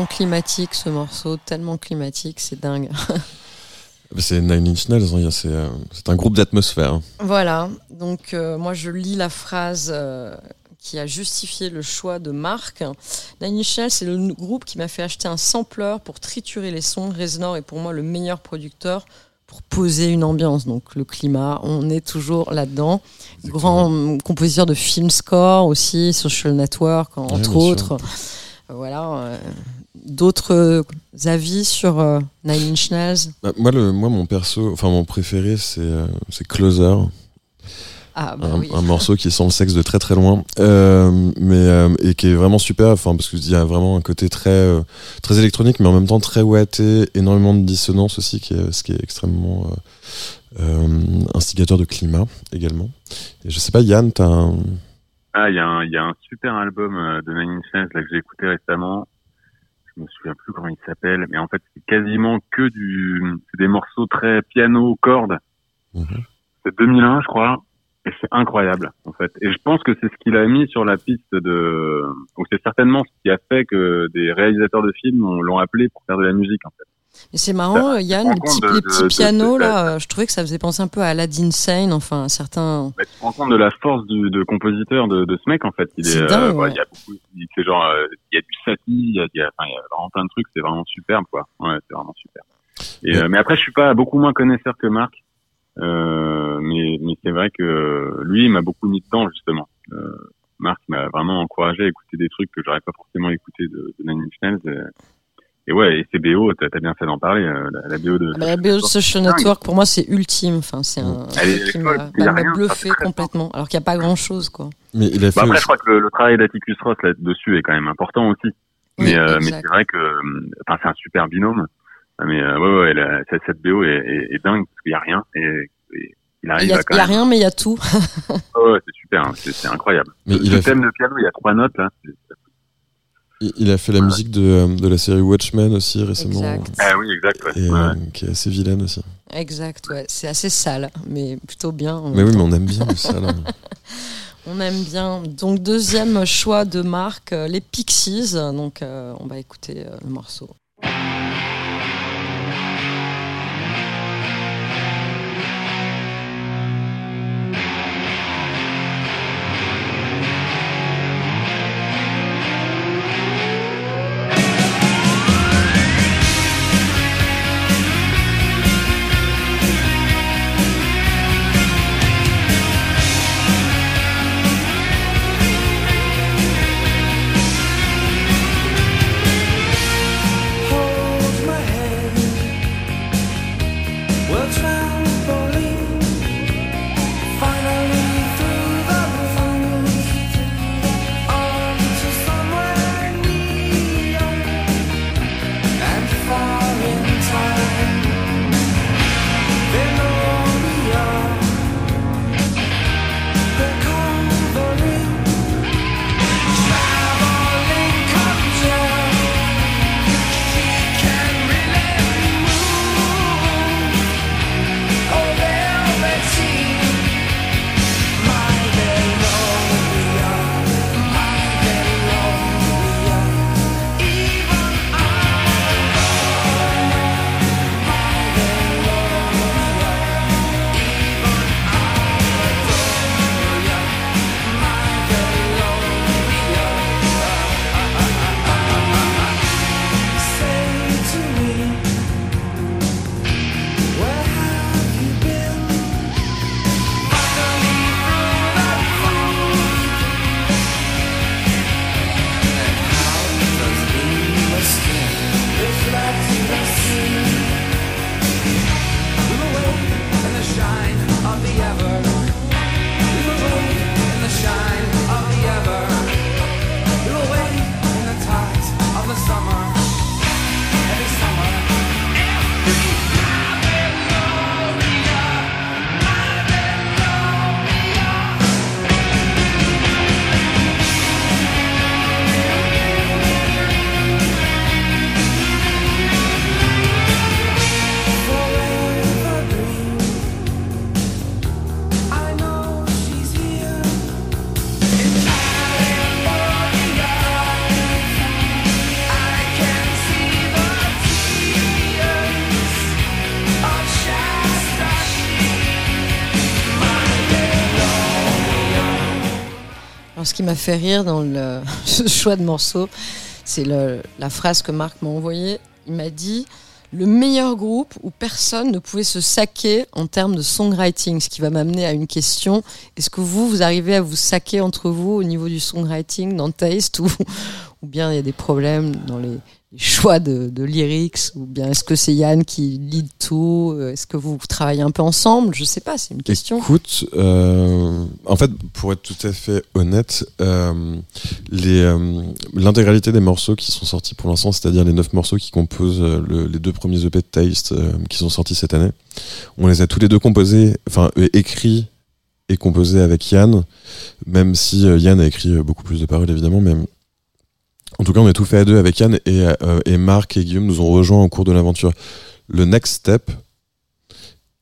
Tellement climatique ce morceau, tellement climatique, c'est dingue. C'est Nine Inch Nails, hein, c'est euh, c'est un groupe d'atmosphère. hein. Voilà, donc euh, moi je lis la phrase euh, qui a justifié le choix de Marc. Nine Inch Nails, c'est le groupe qui m'a fait acheter un sampler pour triturer les sons. Reznor est pour moi le meilleur producteur pour poser une ambiance. Donc le climat, on est toujours là-dedans. Grand euh, compositeur de film score aussi, Social Network Ouais, entre autres. Voilà. euh, D'autres euh, avis sur euh, Nine Inch Nails? Bah, moi, le, moi, mon perso, enfin mon préféré, c'est euh, c'est Closer, Ah bah un, oui. un morceau qui sent le sexe de très très loin, euh, mais euh, et qui est vraiment super. Enfin parce qu'il y a vraiment un côté très euh, très électronique, mais en même temps très ouaté, énormément de dissonance aussi, qui est, ce qui est extrêmement euh, euh, instigateur de climat également. Et je sais pas, Yann, t'as un... Ah, il y, a un- il y a un super album de Nine Inch Nails là, que j'ai écouté récemment. Je me souviens plus comment il s'appelle, mais en fait, c'est quasiment que du, c'est des morceaux très piano, cordes. Mhm. C'est 2001, je crois, et c'est incroyable, en fait. Et je pense que c'est ce qu'il a mis sur la piste de, ou c'est certainement ce qui a fait que des réalisateurs de films ont- l'ont appelé pour faire de la musique, en fait. Mais c'est marrant, Bah, Yann, rends les petits, de- les petits de- pianos, de- là, euh, je trouvais que ça faisait penser un peu à Aladdin Sane, enfin, certains... Bah, tu te rends compte de la force du, de compositeur de, ce mec en fait. Il C'est est, dingue, ouais, ouais. il y a beaucoup, c'est genre, euh, il y a du satie, il y a, y a, enfin, il y a vraiment plein de trucs. C'est vraiment superbe quoi. Ouais, c'est vraiment super. Et, Ouais. euh, mais après, je suis pas beaucoup moins connaisseur que Marc. Euh, mais mais c'est vrai que lui, il m'a beaucoup mis dedans justement. Euh, Marc m'a vraiment encouragé à écouter des trucs que j'aurais pas forcément écouté de, de Nine Inch Nails. Et, et ouais, et ces BO, t'as as bien fait d'en parler. euh, La, la BO de. Ah bah, la BO de Social. Network, pour moi, c'est ultime, enfin, c'est un Elle est- truc qui m'a bah, bluffé complètement, alors qu'il n'y a pas grand-chose, quoi. Mais il a fait Bah après, aussi- je crois que le, le travail d'Atticus Ross là-dessus est quand même important aussi. Oui, mais euh, mais c'est vrai que, euh, enfin, c'est un super binôme. Mais euh, ouais, ouais, la- cette, BO est, est, est dingue parce qu'il y a rien et, et Il Il arrive y a, à quand il y a même. rien, mais il y a tout. Oh, ouais, c'est super, hein, c'est c'est incroyable. Mais Le il a, fait, thème de piano, il y a trois notes là. Il- a fait la musique de, euh, de la série Watchmen aussi récemment. Exact. Ah oui, exact. Ouais. Et Ouais, euh, qui est assez vilaine aussi. Exact, ouais. C'est assez sale, mais plutôt bien. en Mais oui, mais on aime bien ça. Là. On aime bien. Donc, deuxième choix de marque, euh, les Pixies. Donc, euh, on va écouter euh, le morceau. Alors, ce qui m'a fait rire dans le ce choix de morceau, c'est la phrase que Marc m'a envoyée. Il m'a dit le meilleur groupe où personne ne pouvait se saquer en termes de songwriting, ce qui va m'amener à une question. Est-ce que vous, vous arrivez à vous saquer entre vous au niveau du songwriting, dans Taste, ou, bien il y a des problèmes dans les choix de, de lyrics, ou bien est-ce que c'est Yann qui lead tout Est-ce que vous travaillez un peu ensemble? Je sais pas, c'est une question. Écoute, euh, en fait, pour être tout à fait honnête, euh, euh, l'intégralité des morceaux qui sont sortis pour l'instant, c'est-à-dire les neuf morceaux qui composent euh, le- les deux premiers EP de Taste euh, qui sont sortis cette année, on les a tous les deux composés, enfin euh, écrits et composés avec Yann, même si euh, Yann a écrit euh, beaucoup plus de paroles évidemment, mais en tout cas on a tout fait à deux avec Yann et, euh, et Marc et Guillaume nous ont rejoints au cours de l'aventure. Le next step,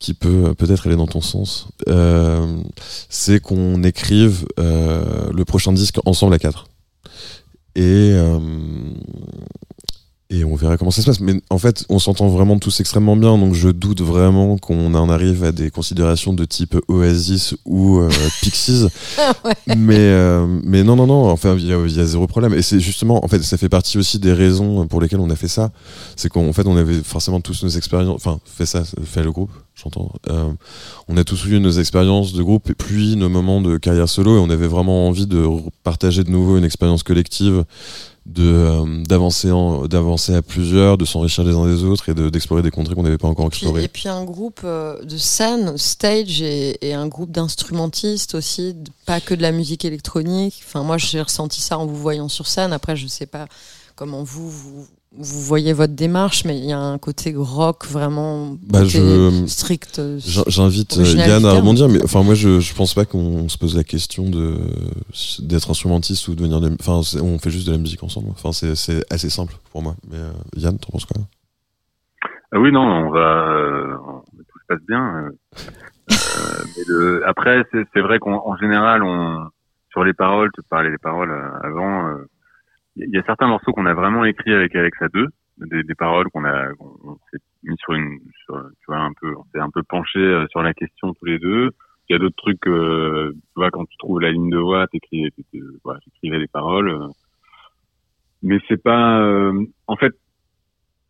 qui peut euh, peut-être aller dans ton sens, euh, c'est qu'on écrive le prochain disque ensemble à quatre. Et, et on verra comment ça se passe. Mais en fait, on s'entend vraiment tous extrêmement bien, donc je doute vraiment qu'on en arrive à des considérations de type Oasis ou euh, Pixies. mais, euh, mais non, non, non, enfin, il y, a- il y a zéro problème. Et c'est justement, en fait, ça fait partie aussi des raisons pour lesquelles on a fait ça. C'est qu'en fait, on avait forcément tous nos expériences, enfin, fait ça, fait le groupe, j'entends. Euh, on a tous eu nos expériences de groupe et puis nos moments de carrière solo et on avait vraiment envie de partager de nouveau une expérience collective de euh, d'avancer d'avancer à plusieurs de s'enrichir les uns des autres et de- d'explorer des contrées qu'on n'avait pas encore explorées et puis un groupe euh, de scène, stage, et, un groupe d'instrumentistes aussi, pas que de la musique électronique. Enfin, moi, j'ai ressenti ça en vous voyant sur scène. Après, je sais pas comment vous vous voyez votre démarche, mais il y a un côté rock vraiment Bah, côté je- strict. euh, J'in- J'invite euh, Yann à terme. rebondir, mais enfin moi je, je pense pas qu'on se pose la question de d'être instrumentiste ou de devenir. des- Enfin, on fait juste de la musique ensemble. Enfin, c'est c'est assez simple pour moi. Mais euh, Yann, t'en penses quoi Ah oui, non, on va, euh, tout se passe bien. euh, euh, mais le- après, c'est c'est vrai qu'en en général, on, sur les paroles, tu parlais des paroles avant, euh, il y a certains morceaux qu'on a vraiment écrits avec Alex à deux, des, des paroles qu'on a, on s'est mis sur une, sur, tu vois, un peu, on s'est un peu penché euh, sur la question tous les deux. Il y a d'autres trucs, euh, tu vois, quand tu trouves la ligne de voix, t'écris- voilà, j'écrivais les paroles. euh. mais c'est pas, euh, en fait,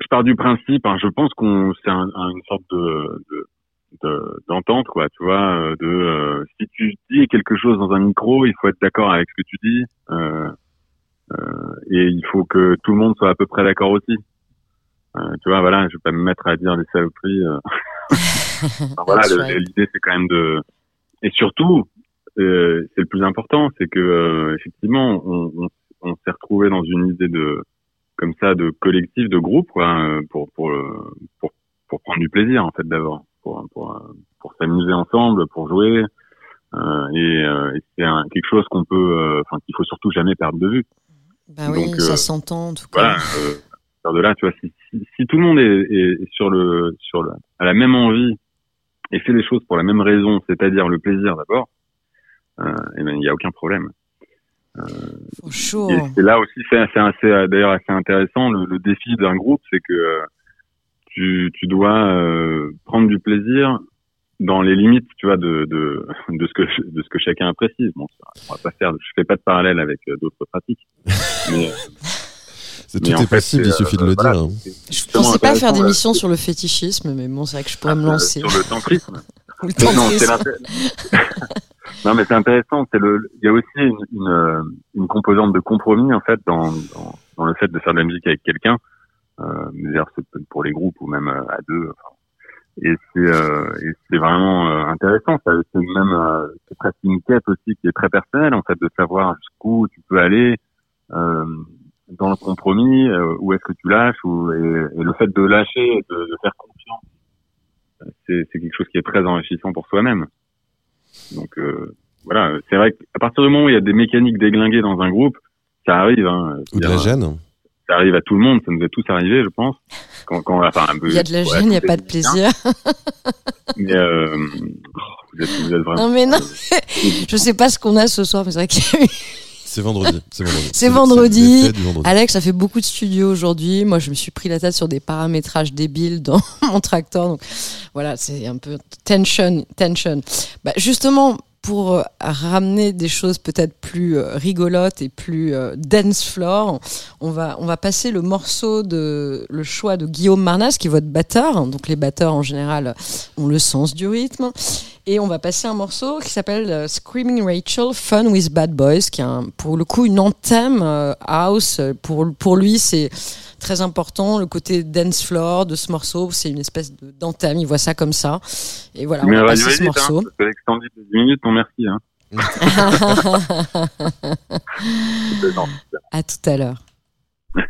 je pars du principe, hein, je pense qu'on c'est un, un- une sorte de de- de- d'entente, quoi, tu vois, euh, de euh, si tu dis quelque chose dans un micro, il faut être d'accord avec ce que tu dis, euh, et il faut que tout le monde soit à peu près d'accord aussi. Euh, tu vois, voilà, je vais pas me mettre à dire des saloperies. euh. Enfin, voilà, l'idée c'est quand même de, et surtout, euh, c'est le plus important, c'est que euh, effectivement, on, on, on s'est retrouvé dans une idée de comme ça de collectif, de groupe, quoi, euh, pour pour euh, pour pour prendre du plaisir en fait d'abord, pour pour euh, pour s'amuser ensemble, pour jouer, euh, et, euh, et c'est quelque chose qu'on peut, euh, enfin qu'il faut surtout jamais perdre de vue. Bah oui, Donc, ça euh, s'entend en tout cas. Voilà. Euh, de là, tu vois, si, si, si tout le monde est, est, sur le sur le a la même envie et fait les choses pour la même raison, c'est-à-dire le plaisir d'abord, euh, eh ben il y a aucun problème. Sure. Et c'est là aussi, c'est assez, euh, d'ailleurs assez intéressant. Le, le défi d'un groupe, c'est que euh, tu, tu dois euh, prendre du plaisir dans les limites, tu vois, de, de, de ce que de ce que chacun apprécie. Bon, ça, on va pas faire, je fais pas de parallèle avec euh, d'autres pratiques, mais C'est tout est fait, possible, il suffit de euh, le voilà, dire. hein. Je justement pensais pas faire d'émission sur le fétichisme, mais bon, c'est vrai que je pourrais me euh, lancer. sur le tantrisme. Le Mais non, tantrisme. c'est l'inté- non, mais c'est intéressant. C'est le, il y a aussi une, une, une composante de compromis en fait dans, dans, dans le fait de faire de la musique avec quelqu'un. Euh, d'ailleurs, c'est peut-être pour les groupes ou même à deux. enfin. Et c'est, euh, et c'est vraiment euh, intéressant. Ça, c'est même, euh, c'est presque une quête aussi qui est très personnelle en fait de savoir jusqu'où tu peux aller. Euh, dans le compromis, euh, où est-ce que tu lâches, ou, et, et le fait de lâcher, de, de faire confiance, c'est, c'est quelque chose qui est très enrichissant pour soi-même. Donc euh, voilà, c'est vrai qu'à partir du moment où il y a des mécaniques déglinguées dans un groupe, ça arrive. Hein, Ou de la gêne. Ça arrive à tout le monde, ça nous est tous arrivé, je pense. Quand, quand, enfin, un peu, Il y a de la gêne, il n'y a pas de plaisir. Mais euh, oh, vous, êtes, vous êtes vraiment. Non mais non, je sais pas ce qu'on a ce soir, mais c'est vrai qu'il y a eu C'est vendredi. C'est vendredi. C'est vendredi. Alex a fait beaucoup de studios aujourd'hui. Moi, je me suis pris la tête sur des paramétrages débiles dans mon tracteur. Donc voilà, c'est un peu tension, tension. Bah, justement, pour euh, ramener des choses peut-être plus euh, rigolotes et plus euh, dance floor, on va, on va passer le morceau de le choix de Guillaume Marnas, qui est votre batteur. Donc les batteurs en général ont le sens du rythme. Et on va passer un morceau qui s'appelle Screaming Rachel, Fun with Bad Boys, qui est pour le coup une anthème house. Pour, pour lui, c'est très important. Le côté dance floor de ce morceau, c'est une espèce de- d'anthème. Il voit ça comme ça. Et voilà, on Mais va radio passer ce vite, hein, morceau. parce que l'extended de 10 minutes, non merci. Hein. À tout à l'heure.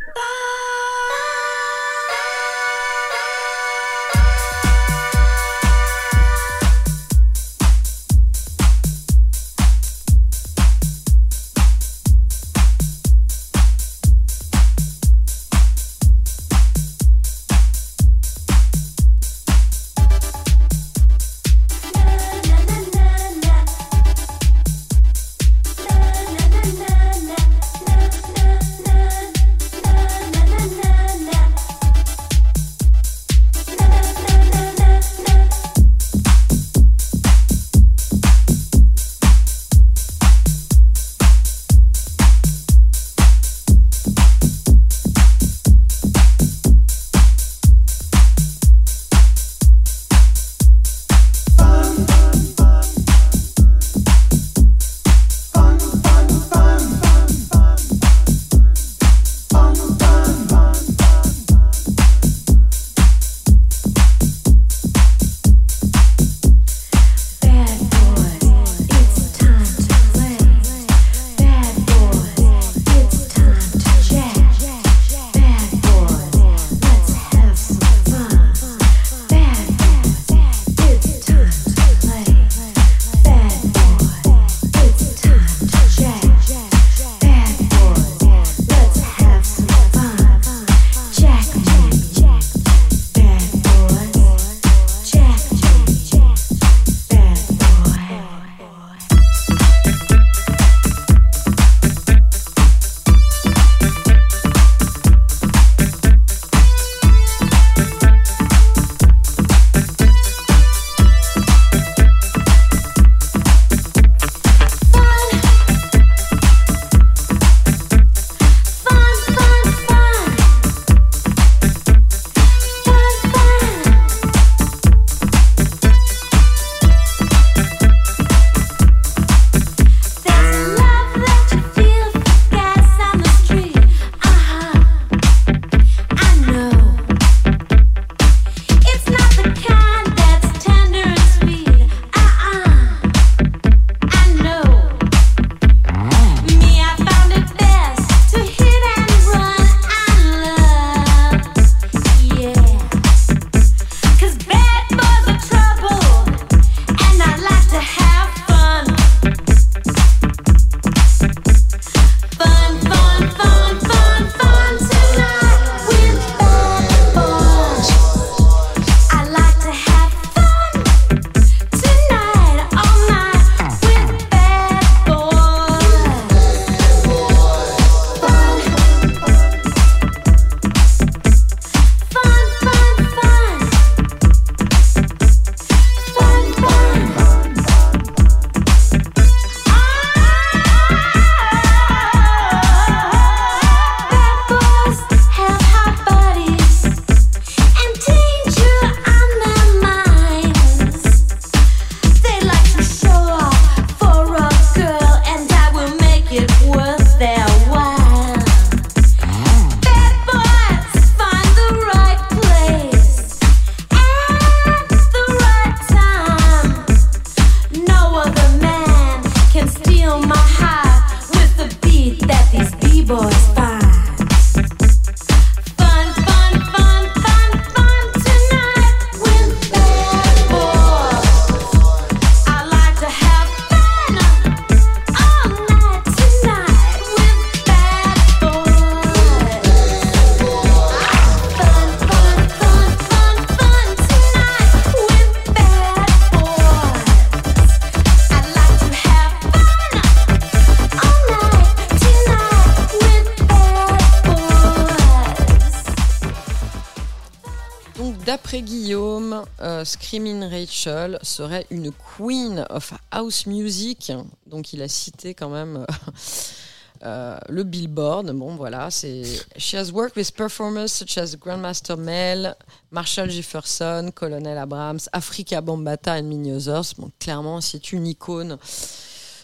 Marshall serait une queen of house music. Donc il a cité quand même euh, euh, le Billboard. Bon voilà, c'est She has worked with performers such as Grandmaster Mel, Marshall Jefferson, Colonel Abrams, Africa Bambata and many others. Bon, clairement, c'est une icône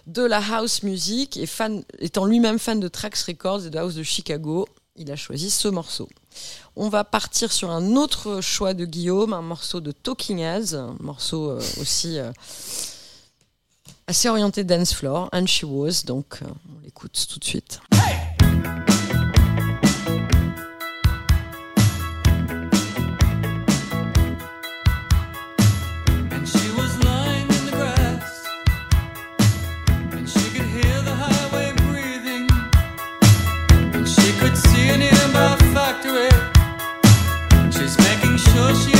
de la house music et fan, étant lui-même fan de Trax Records et de House de Chicago, il a choisi ce morceau. On va partir sur un autre choix de Guillaume, un morceau de Talking Heads, un morceau euh, aussi euh, assez orienté dance floor, and she was, donc euh, on l'écoute tout de suite. She's making sure she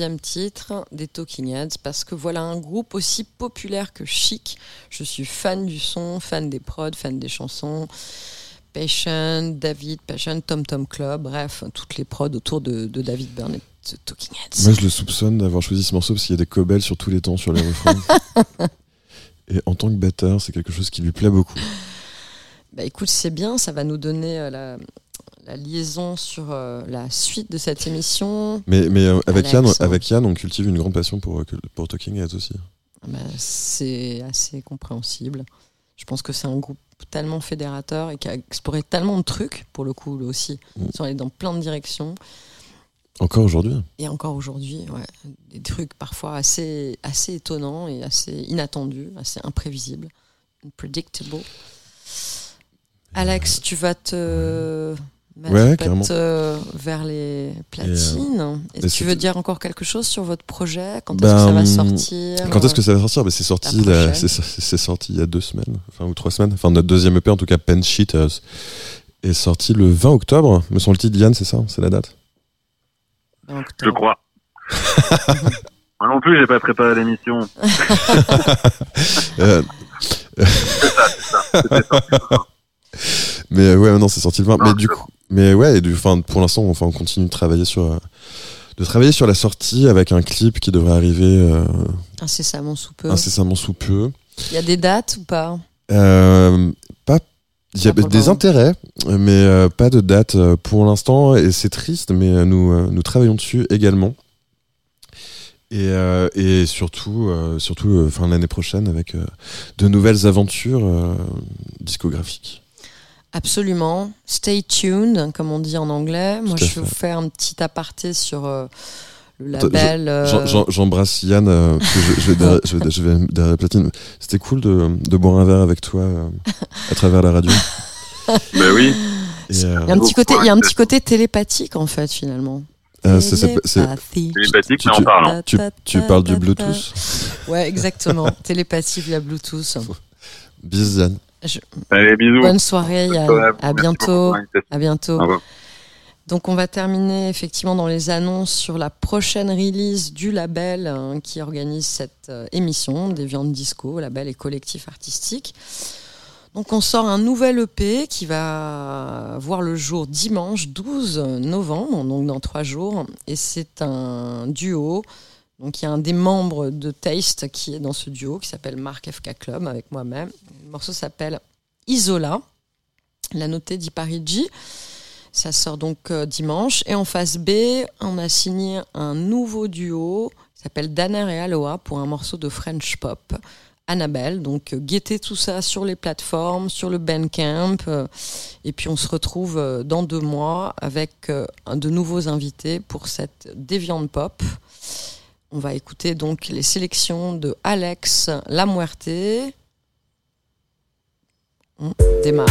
deuxième titre des Talking Heads parce que voilà un groupe aussi populaire que chic. Je suis fan du son, fan des prods, fan des chansons. Passion, David, Passion, Tom Tom Club, bref, toutes les prods autour de, David Burnett. Talking Heads. Moi, je le soupçonne d'avoir choisi ce morceau parce qu'il y a des cobelles sur tous les temps sur les refrains. Et en tant que batteur, c'est quelque chose qui lui plaît beaucoup. Bah écoute, c'est bien, ça va nous donner euh, la, la liaison sur euh, la suite de cette émission. Mais, mais euh, avec, Yann, Alex, avec Yann, on cultive une grande passion pour, euh, pour Talking Heads aussi. Bah, c'est assez compréhensible. Je pense que c'est un groupe tellement fédérateur et qui a exploré tellement de trucs, pour le coup, lui aussi. Mm. Ils sont allés dans plein de directions. Encore aujourd'hui. Et encore aujourd'hui, ouais, des trucs parfois assez, assez étonnants et assez inattendus, assez imprévisibles, unpredictable. Alex, tu vas te Ouais, peut-être, carrément. euh, vers les platines. Est-ce et que tu c'était- veux dire encore quelque chose sur votre projet? Quand est-ce Ben, que ça va sortir? Quand est-ce que ça va sortir? Ben, C'est sorti, La c'est c'est sorti il y a deux semaines, enfin ou trois semaines. Enfin notre deuxième EP en tout cas, Pen Cheaters, est sorti le 20 octobre. Me semble-t-il, Yann, c'est ça C'est la date? Je crois. Moi non plus, j'ai pas préparé l'émission. Euh, C'était sorti. Mais euh, ouais, non, c'est sorti le 20. Non, mais du c'est coup, mais ouais, et du, enfin, pour l'instant, enfin, on continue de travailler sur, euh, de travailler sur la sortie avec un clip qui devrait arriver euh, Incessamment sous peu. incessamment sous peu. Il y a des dates ou pas? Euh, pas, il y a des intérêts, mais euh, pas de date pour l'instant, et c'est triste, mais euh, nous, euh, nous travaillons dessus également. Et, euh, et surtout, euh, surtout euh, fin l'année prochaine avec euh, de nouvelles aventures euh, discographiques. Absolument. Stay tuned, comme on dit en anglais. Moi, je vais vous faire un petit aparté sur euh, le label. euh, J'embrasse Yann, euh, je, je vais derrière, je vais- je vais derrière la platine. C'était cool de, de boire un verre avec toi euh, à travers la radio. Ben oui. Il y a un petit côté, il y a un point. petit côté télépathique en fait finalement. euh, Télépathie. Télépathique, Tu- mais en parlant. tu, tu parles du Bluetooth Ouais, exactement. Télépathie via Bluetooth. Bis Yann. Allez, bisous. Bonne soirée, Yann. Bonne soirée À bientôt. À bientôt. Donc on va terminer effectivement dans les annonces sur la prochaine release du label hein, qui organise cette euh, émission des Viandes Disco, label et collectif artistique. Donc on sort un nouvel EP qui va voir le jour dimanche 12 novembre, donc dans trois jours, et c'est un duo. Donc il y a un des membres de Taste qui est dans ce duo qui s'appelle Marc FK Club avec moi-même. Le morceau s'appelle Isola. La notée dit Parigi. Ça sort donc euh, dimanche. Et en face B, on a signé un nouveau duo qui s'appelle Danner et Aloha pour un morceau de French pop. Annabelle, donc euh, guettez tout ça sur les plateformes, sur le Bandcamp. euh, et puis on se retrouve euh, dans deux mois avec de nouveaux invités pour cette déviante pop. On va écouter donc les sélections de Alex Lamuerte. On démarre.